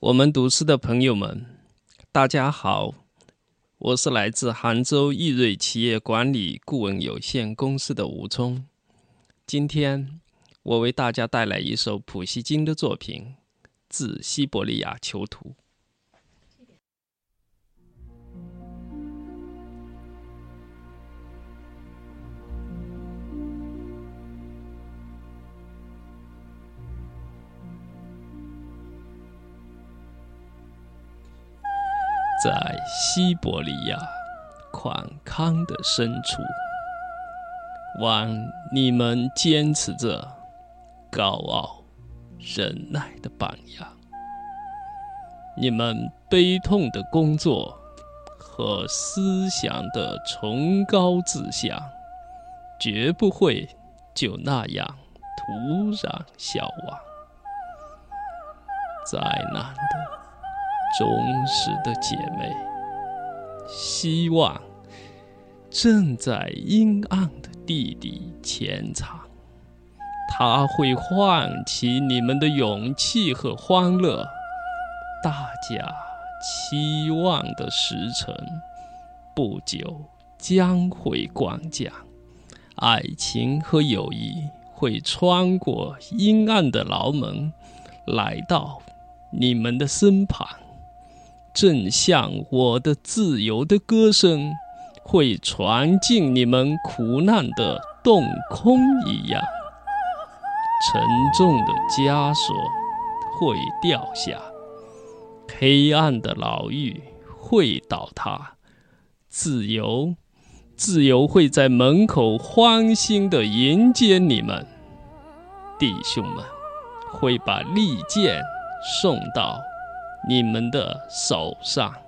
我们读诗的朋友们，大家好，我是来自杭州易瑞企业管理顾问有限公司的吴聪。今天我为大家带来一首普希金的作品《自西伯利亚囚徒》。在西伯利亚宽康的深处，望你们坚持着高傲、忍耐的榜样。你们悲痛的工作和思想的崇高志向，绝不会就那样突然消亡。灾难的。忠实的姐妹，希望正在阴暗的地底潜藏，它会唤起你们的勇气和欢乐。大家期望的时辰不久将会光降，爱情和友谊会穿过阴暗的牢门，来到你们的身旁。正像我的自由的歌声会传进你们苦难的洞空一样，沉重的枷锁会掉下，黑暗的牢狱会倒塌，自由，自由会在门口欢欣的迎接你们，弟兄们会把利剑送到。你们的手上。